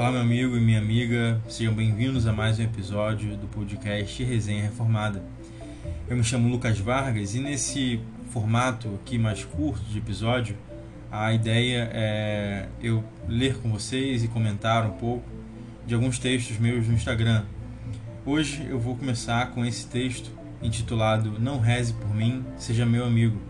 Olá, meu amigo e minha amiga, sejam bem-vindos a mais um episódio do podcast Resenha Reformada. Eu me chamo Lucas Vargas e nesse formato aqui mais curto de episódio, a ideia é eu ler com vocês e comentar um pouco de alguns textos meus no Instagram. Hoje eu vou começar com esse texto intitulado Não Reze por Mim, Seja Meu Amigo.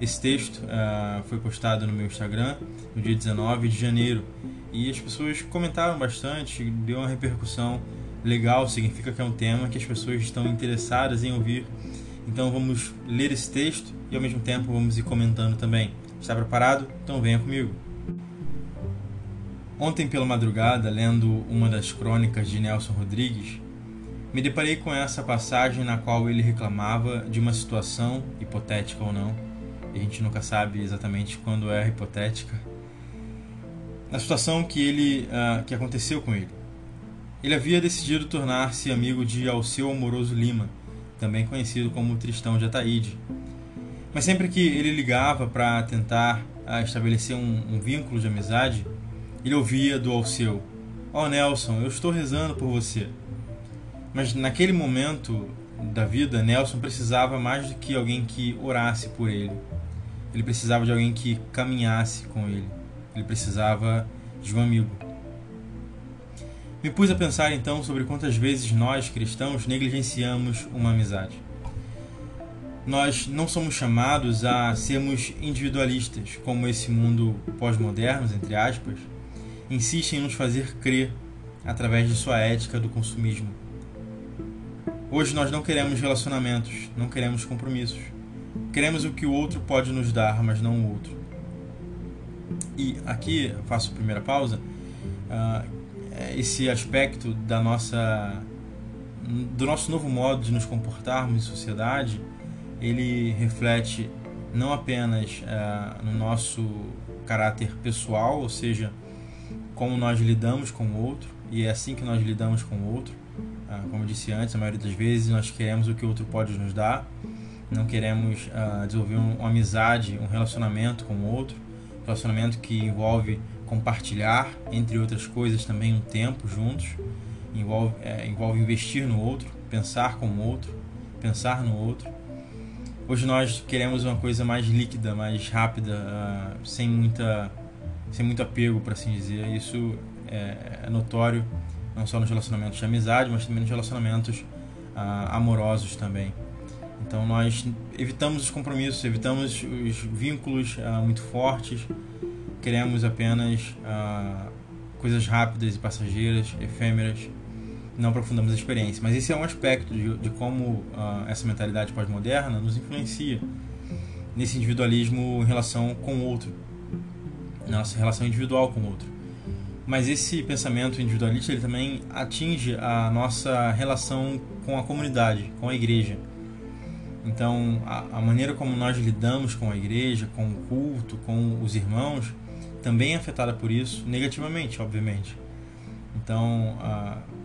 Esse texto uh, foi postado no meu Instagram no dia 19 de janeiro e as pessoas comentaram bastante, deu uma repercussão legal, significa que é um tema que as pessoas estão interessadas em ouvir. Então vamos ler esse texto e ao mesmo tempo vamos ir comentando também. Está preparado? Então venha comigo. Ontem pela madrugada, lendo uma das crônicas de Nelson Rodrigues, me deparei com essa passagem na qual ele reclamava de uma situação, hipotética ou não, a gente nunca sabe exatamente quando é hipotética, na situação que ele uh, que aconteceu com ele. Ele havia decidido tornar-se amigo de Alceu Amoroso Lima, também conhecido como Tristão de Ataíde. Mas sempre que ele ligava para tentar uh, estabelecer um, um, vínculo de amizade, ele ouvia do Alceu: oh, Nelson, eu estou rezando por você. Mas naquele momento da vida, Nelson precisava mais do que alguém que orasse por ele. Ele precisava de alguém que caminhasse com ele. Ele precisava de um amigo. Me pus a pensar então sobre quantas vezes nós, cristãos, negligenciamos uma amizade. Nós não somos chamados a sermos individualistas, como esse mundo pós-moderno, entre aspas, insiste em nos fazer crer através de sua ética do consumismo. Hoje nós não queremos relacionamentos, não queremos compromissos. Queremos o que o outro pode nos dar, mas não o outro. E aqui faço a primeira pausa. Uh, esse aspecto da nossa do nosso novo modo de nos comportarmos em sociedade, ele reflete não apenas uh, no nosso caráter pessoal, ou seja, como nós lidamos com o outro, e é assim que nós lidamos com o outro. Uh, como eu disse antes, a maioria das vezes nós queremos o que o outro pode nos dar, não queremos uh, desenvolver um, uma amizade, um relacionamento com o outro, relacionamento que envolve compartilhar, entre outras coisas, também um tempo juntos, envolve, é, envolve investir no outro, pensar com o outro, pensar no outro. Hoje nós queremos uma coisa mais líquida, mais rápida, uh, sem muita sem muito apego, para assim dizer. Isso é, é, notório não só nos relacionamentos de amizade, mas também nos relacionamentos uh, amorosos também. Então nós evitamos os compromissos, evitamos os vínculos uh, muito fortes, queremos apenas uh, coisas rápidas e passageiras, efêmeras, não aprofundamos a experiência. Mas esse é um aspecto de, de como uh, essa mentalidade pós-moderna nos influencia nesse individualismo em relação com o outro, nossa relação individual com o outro. Mas esse pensamento individualista ele também atinge a nossa relação com a comunidade, com a igreja então, a, a, maneira como nós lidamos com a igreja, com o culto, com os irmãos, também é afetada por isso, negativamente, obviamente. Então,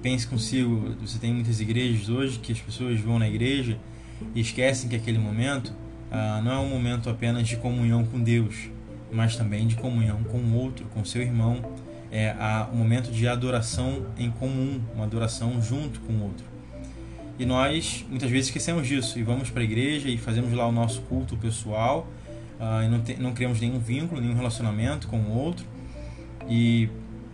pense consigo: você tem muitas igrejas hoje que as pessoas vão na igreja e esquecem que aquele momento uh, não é um momento apenas de comunhão com Deus, mas também de comunhão com o outro, com seu irmão. É um momento de adoração em comum, uma adoração junto com o outro. E nós muitas vezes esquecemos disso e vamos para a igreja e fazemos lá o nosso culto pessoal uh, e não, te, não criamos nenhum vínculo, nenhum relacionamento com o outro. E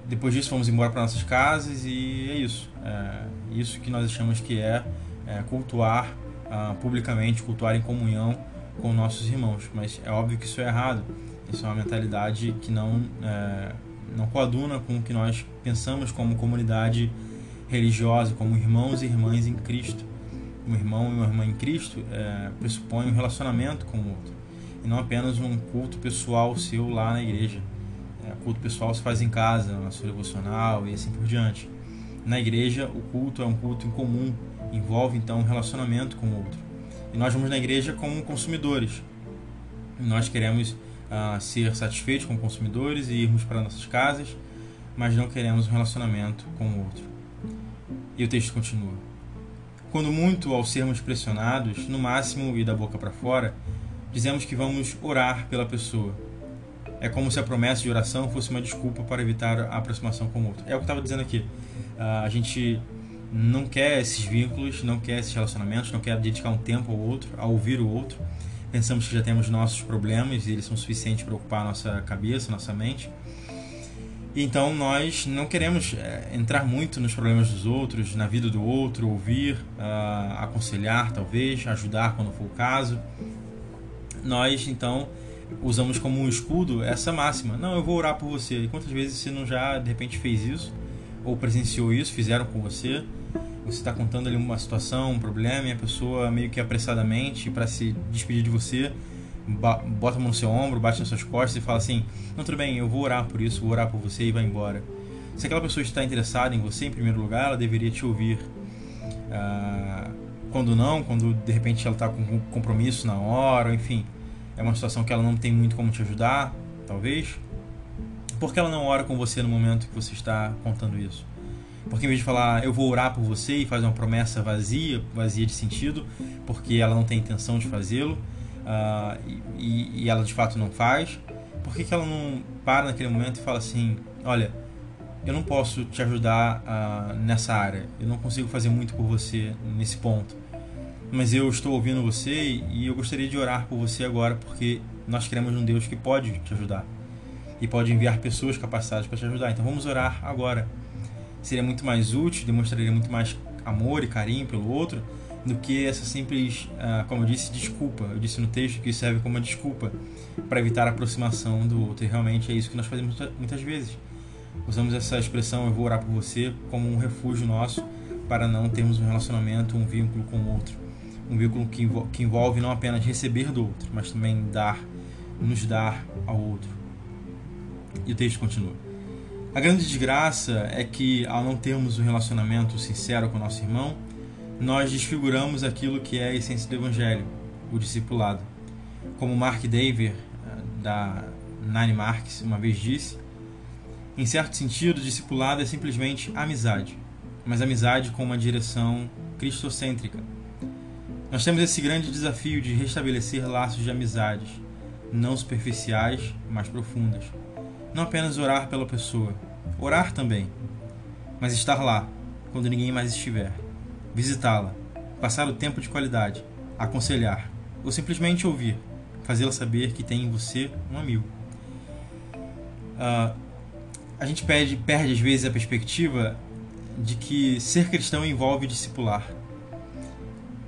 depois disso vamos embora para nossas casas e é isso. É isso que nós achamos que é, é cultuar uh, publicamente, cultuar em comunhão com nossos irmãos. Mas é óbvio que isso é errado. Isso é uma mentalidade que não, é, não coaduna com o que nós pensamos como comunidade religiosa, como irmãos e irmãs em Cristo. Um irmão e uma irmã em Cristo é, pressupõe um relacionamento com o outro e não apenas um culto pessoal seu lá na igreja. É, culto pessoal se faz em casa, na sua devocional e assim por diante. Na igreja, o culto é um culto em comum, envolve então um relacionamento com o outro. E nós vamos na igreja como consumidores. Nós queremos uh, ser satisfeitos como consumidores e irmos para nossas casas, mas não queremos um relacionamento com o outro. E o texto continua. Quando muito, ao sermos pressionados, no máximo e da boca para fora, dizemos que vamos orar pela pessoa. é como se a promessa de oração fosse uma desculpa para evitar a aproximação com o outro. É o que eu estava dizendo aqui. Uh, a gente não quer esses vínculos, não quer esses relacionamentos, não quer dedicar um tempo ao outro, a ouvir o outro. Pensamos que já temos nossos problemas e eles são suficientes para ocupar nossa cabeça, nossa mente. Então nós não queremos é, entrar muito nos problemas dos outros, na vida do outro, ouvir, uh, aconselhar talvez, ajudar quando for o caso. Nós então usamos como um escudo essa máxima: não, eu vou orar por você. E quantas vezes você não já de repente fez isso ou presenciou isso, fizeram com você? Você está contando ali uma situação, um problema, e a pessoa meio que apressadamente para se despedir de você bota a mão no seu ombro, bate nas suas costas e fala assim: Não, tudo bem, eu vou orar por isso, vou orar por você e vai embora. Se aquela pessoa está interessada em você, em primeiro lugar, ela deveria te ouvir. Ah, quando não, quando de repente ela está com compromisso na hora, enfim, é uma situação que ela não tem muito como te ajudar, talvez. Por que ela não ora com você no momento que você está contando isso? Porque em vez de falar eu vou orar por você e fazer uma promessa vazia, vazia de sentido, porque ela não tem intenção de fazê-lo, uh, e, e, ela de fato não faz, por que, que ela não para naquele momento e fala assim: olha, eu não posso te ajudar uh, nessa área, eu não consigo fazer muito por você nesse ponto, mas eu estou ouvindo você e eu gostaria de orar por você agora porque nós queremos um Deus que pode te ajudar e pode enviar pessoas capacitadas para te ajudar. Então vamos orar agora. Seria muito mais útil, demonstraria muito mais amor e carinho pelo outro do que essa simples, uh, como eu disse, desculpa. Eu disse no texto que serve como uma desculpa para evitar a aproximação do outro. E realmente é isso que nós fazemos muitas vezes. Usamos essa expressão eu vou orar por você como um refúgio nosso para não termos um relacionamento, um vínculo com o outro. Um vínculo que envolve, que envolve não apenas receber do outro, mas também dar, nos dar ao outro. E o texto continua. A grande desgraça é que, ao não termos um relacionamento sincero com nosso irmão, nós desfiguramos aquilo que é a essência do Evangelho, o discipulado. Como Mark Dever, eh, da Nine Marks, uma vez disse, em certo sentido, discipulado é simplesmente amizade, mas amizade com uma direção cristocêntrica. Nós temos esse grande desafio de restabelecer laços de amizades, não superficiais, mas profundas. Não apenas orar pela pessoa, orar também, mas estar lá quando ninguém mais estiver visitá-la, passar o tempo de qualidade, aconselhar ou simplesmente ouvir, fazê-la saber que tem em você um amigo. Uh, a gente perde, perde às vezes a perspectiva de que ser cristão envolve discipular.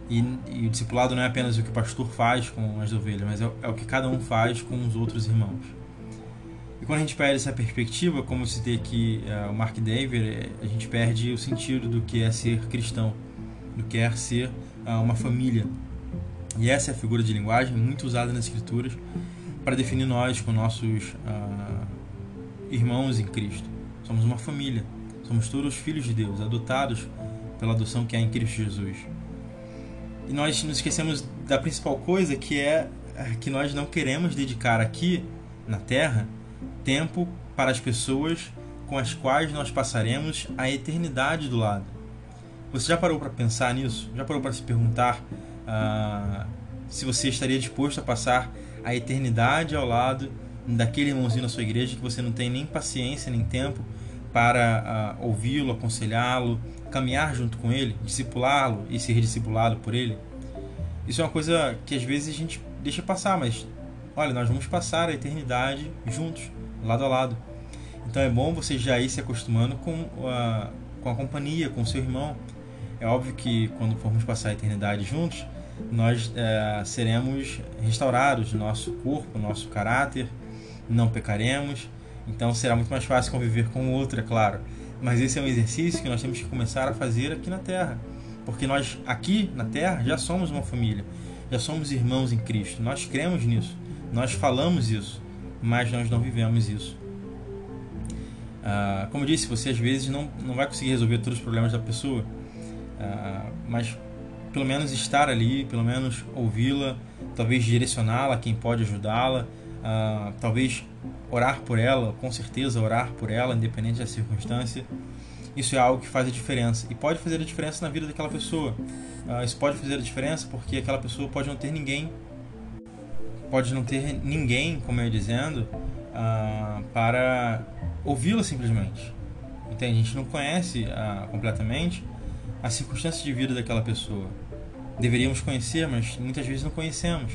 E, e, o discipulado não é apenas o que o pastor faz com as ovelhas, mas é, é o que cada um faz com os outros irmãos. E quando a gente perde essa perspectiva, como citei aqui uh, o Mark Dever, a gente perde o sentido do que é ser cristão do que é ser uh, uma família. E essa é a figura de linguagem muito usada nas Escrituras para definir nós com nossos uh, irmãos em Cristo. Somos uma família, somos todos filhos de Deus, adotados pela adoção que há em Cristo Jesus. E nós nos esquecemos da principal coisa que é que nós não queremos dedicar aqui na Terra tempo para as pessoas com as quais nós passaremos a eternidade do lado. Você já parou para pensar nisso? Já parou para se perguntar uh, se você estaria disposto a passar a eternidade ao lado daquele irmãozinho na sua igreja que você não tem nem paciência nem tempo para uh, ouvi-lo, aconselhá-lo, caminhar junto com ele, discipulá-lo e ser discipulado por ele? Isso é uma coisa que às vezes a gente deixa passar, mas olha, nós vamos passar a eternidade juntos, lado a lado. Então é bom você já ir se acostumando com a, com a companhia, com o seu irmão, é óbvio que quando formos passar a eternidade juntos, nós é, seremos restaurados, nosso corpo, nosso caráter, não pecaremos, então será muito mais fácil conviver com o outro, é claro. Mas esse é um exercício que nós temos que começar a fazer aqui na Terra, porque nós aqui na Terra já somos uma família, já somos irmãos em Cristo, nós cremos nisso, nós falamos isso, mas nós não vivemos isso. Ah, como eu disse, você às vezes não, não vai conseguir resolver todos os problemas da pessoa, ah, mas pelo menos estar ali, pelo menos ouvi-la, talvez direcioná-la, quem pode ajudá-la, uh, talvez orar por ela, com certeza orar por ela, independente da circunstância. Isso é algo que faz a diferença e pode fazer a diferença na vida daquela pessoa. Uh, isso pode fazer a diferença porque aquela pessoa pode não ter ninguém pode não ter ninguém, como eu ia dizendo, uh, para ouvi-la simplesmente. Entende? A gente não conhece completamente a circunstância de vida daquela pessoa. Deveríamos conhecer, mas muitas vezes não conhecemos.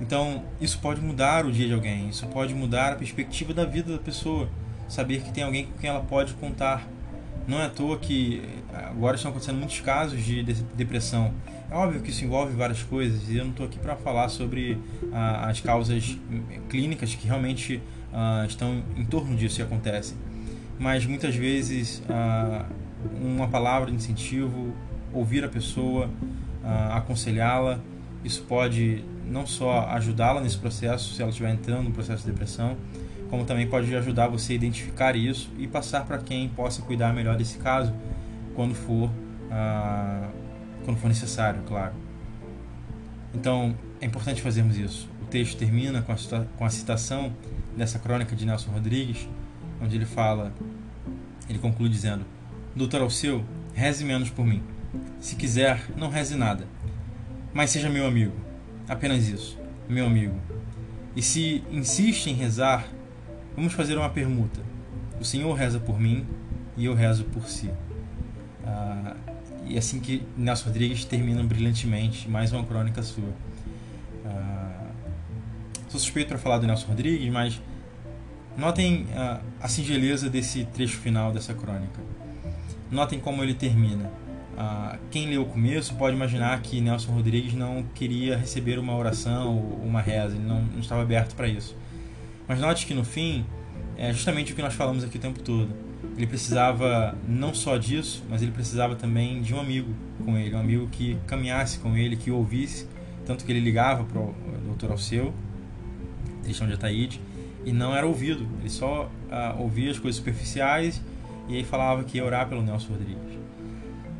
Então, isso pode mudar o dia de alguém, isso pode mudar a perspectiva da vida da pessoa. Saber que tem alguém com quem ela pode contar. Não é à toa que agora estão acontecendo muitos casos de depressão. É óbvio que isso envolve várias coisas e eu não estou aqui para falar sobre ah, as causas clínicas que realmente ah, estão em torno disso e acontecem. Mas muitas vezes ah, uma palavra de incentivo, ouvir a pessoa, uh, aconselhá-la. Isso pode não só ajudá-la nesse processo, se ela estiver entrando no processo de depressão, como também pode ajudar você a identificar isso e passar para quem possa cuidar melhor desse caso quando for, uh, quando for necessário, claro. Então, é importante fazermos isso. O texto termina com a, com a citação dessa crônica de Nelson Rodrigues, onde ele fala, ele conclui dizendo: Doutor Alceu, reze menos por mim. Se quiser, não reze nada. Mas seja meu amigo. Apenas isso. Meu amigo. E se insiste em rezar, vamos fazer uma permuta. O Senhor reza por mim e eu rezo por si. Ah, e assim que Nelson Rodrigues termina brilhantemente mais uma crônica sua. Ah, sou suspeito para falar do Nelson Rodrigues, mas notem ah, a singeleza desse trecho final dessa crônica. Notem como ele termina. Ah, quem leu o começo pode imaginar que Nelson Rodrigues não queria receber uma oração ou uma reza, ele não, não estava aberto para isso. Mas note que no fim é justamente o que nós falamos aqui o tempo todo. Ele precisava não só disso, mas ele precisava também de um amigo com ele, um amigo que caminhasse com ele, que ouvisse, tanto que ele ligava para o Dr. Alceu, Tristão de Ataíde, e não era ouvido, ele só ah, ouvia as coisas superficiais e aí falava que ia orar pelo Nelson Rodrigues.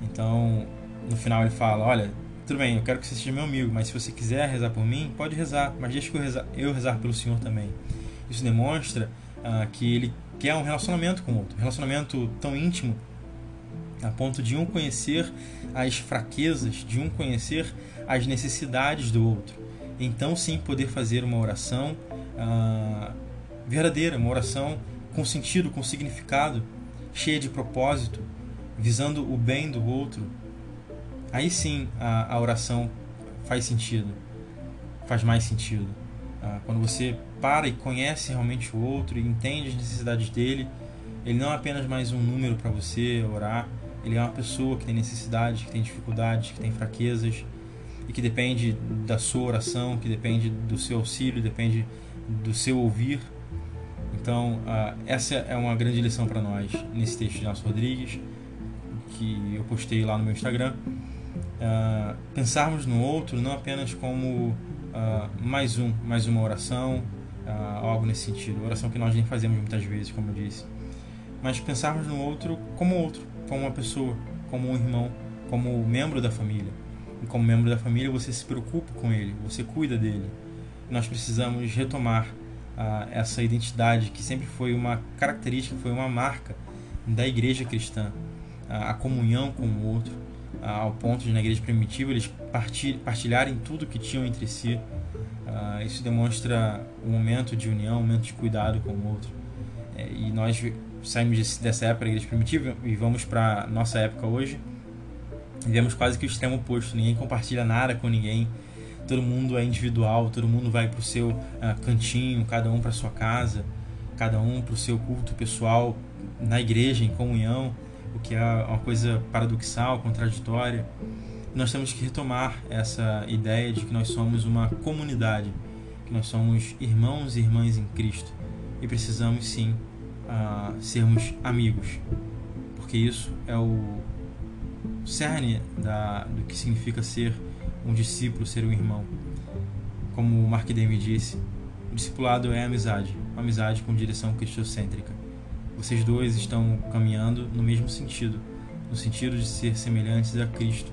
Então, no final ele fala: Olha, tudo bem, eu quero que você seja meu amigo, mas se você quiser rezar por mim, pode rezar, mas deixa que eu rezar, eu rezar pelo Senhor também. Isso demonstra uh, que ele quer um relacionamento com o outro, um relacionamento tão íntimo a ponto de um conhecer as fraquezas, de um conhecer as necessidades do outro. Então, sim, poder fazer uma oração uh, verdadeira, uma oração com sentido, com significado, cheia de propósito, visando o bem do outro, aí sim a, a oração faz sentido, faz mais sentido. Ah, quando você para e conhece realmente o outro e entende as necessidades dele, ele não é apenas mais um número para você orar, ele é uma pessoa que tem necessidades, que tem dificuldades, que tem fraquezas e que depende da sua oração, que depende do seu auxílio, depende do seu ouvir então, uh, essa é uma grande lição para nós nesse texto de Nelson Rodrigues, que eu postei lá no meu Instagram. Uh, pensarmos no outro não apenas como uh, mais um, mais uma oração, algo nesse sentido, oração que nós nem fazemos muitas vezes, como eu disse, mas pensarmos no outro como outro, como uma pessoa, como um irmão, como membro da família. E como membro da família, você se preocupa com ele, você cuida dele. Nós precisamos retomar essa identidade que sempre foi uma característica, foi uma marca da igreja cristã, a, a comunhão com o outro, ao ponto de na igreja primitiva eles partilharem tudo que tinham entre si. Isso demonstra um momento de união, um momento de cuidado com o outro. É, e nós saímos dessa época da igreja primitiva e vamos para nossa época hoje. Vemos quase que o extremo oposto. Ninguém compartilha nada com ninguém todo mundo é individual, todo mundo vai para o seu uh, cantinho, cada um para sua casa, cada um para o seu culto pessoal na igreja, em comunhão, o que é uma coisa paradoxal, contraditória. Nós temos que retomar essa ideia de que nós somos uma comunidade, que nós somos irmãos e irmãs em Cristo e precisamos sim uh, sermos amigos, porque isso é o cerne da, do que significa ser um discípulo ser um irmão. Como Mark Demme disse, o discipulado é amizade, uma amizade com direção cristocêntrica. Vocês dois estão caminhando no mesmo sentido, no sentido de ser semelhantes a Cristo.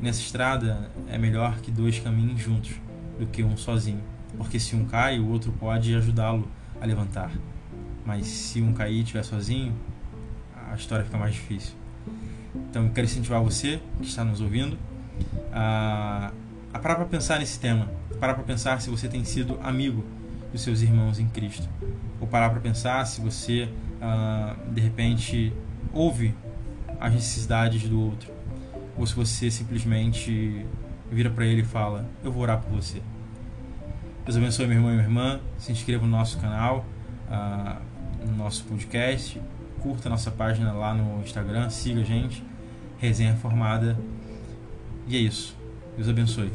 E nessa estrada é melhor que dois caminhem juntos do que um sozinho, porque se um cai, o outro pode ajudá-lo a levantar. Mas se um cair e estiver sozinho, a história fica mais difícil. Então eu quero incentivar você que está nos ouvindo a, a parar para pensar nesse tema, parar para pensar se você tem sido amigo dos seus irmãos em Cristo. Ou parar para pensar se você, uh, de repente, ouve as necessidades do outro. Ou se você simplesmente vira para ele e fala: Eu vou orar por você. Deus abençoe meu irmão e minha irmã. Se inscreva no nosso canal, uh, no nosso podcast. Curta nossa página lá no Instagram. Siga a gente. Resenha Formada. E é isso. Deus abençoe.